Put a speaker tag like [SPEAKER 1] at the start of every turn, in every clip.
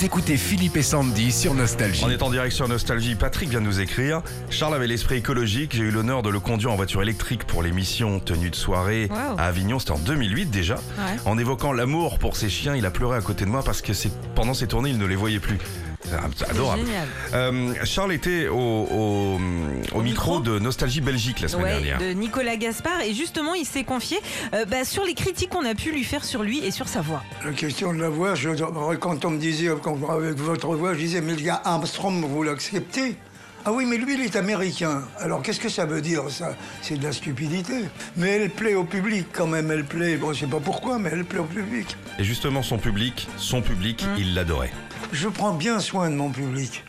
[SPEAKER 1] Vous écoutez Philippe et Sandy sur Nostalgie.
[SPEAKER 2] On est en direct sur Nostalgie. Patrick vient de nous écrire. Charles avait l'esprit écologique. J'ai eu l'honneur de le conduire en voiture électrique pour l'émission Tenue de soirée
[SPEAKER 3] Wow.
[SPEAKER 2] à Avignon. C'était en 2008 déjà.
[SPEAKER 3] Ouais.
[SPEAKER 2] En évoquant l'amour pour ses chiens, il a pleuré à côté de moi parce que pendant ses tournées, il ne les voyait plus. C'est adorable.
[SPEAKER 3] génial.
[SPEAKER 2] Euh, Charles était au, au- au micro
[SPEAKER 3] micro
[SPEAKER 2] de Nostalgie Belgique la semaine
[SPEAKER 3] Ouais,
[SPEAKER 2] dernière.
[SPEAKER 3] de Nicolas Gaspard et justement il s'est confié euh, bah, sur les critiques qu'on a pu lui faire sur lui et sur sa voix.
[SPEAKER 4] La question de la voix, je, quand on me disait, quand- avec votre voix, je disais, mais le gars Armstrong, vous l'acceptez? Ah oui, mais lui, il est américain. Alors qu'est-ce que ça veut dire, ça? C'est de la stupidité. Mais elle plaît au public quand même, elle plaît. Bon, je sais pas pourquoi, mais elle plaît au public.
[SPEAKER 2] Et justement, son public, son public,
[SPEAKER 3] Mmh.
[SPEAKER 2] il l'adorait.
[SPEAKER 4] Je prends bien soin de mon public.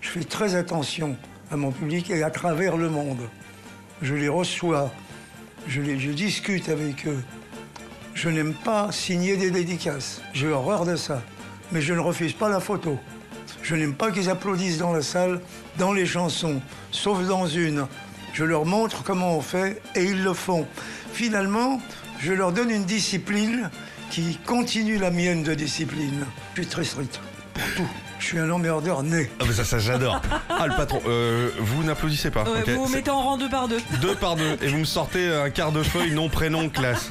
[SPEAKER 4] Je fais très attention à mon public et à travers le monde. Je les reçois, je, les, je discute avec eux. Je n'aime pas signer des dédicaces. J'ai horreur de ça. Mais je ne refuse pas la photo. Je n'aime pas qu'ils applaudissent dans la salle, dans les chansons, sauf dans une. Je leur montre comment on fait et ils le font. Finalement, je leur donne une discipline qui continue la mienne de discipline. Je suis très strict pour tout. Je suis un emmerdeur né.
[SPEAKER 2] Ah, mais ça, ça j'adore. Ah, le patron, euh, vous n'applaudissez pas.
[SPEAKER 3] Ouais, vous vous mettez en rang deux par deux.
[SPEAKER 2] Deux par deux. Et vous me sortez un quart de feuille, nom, prénom, classe.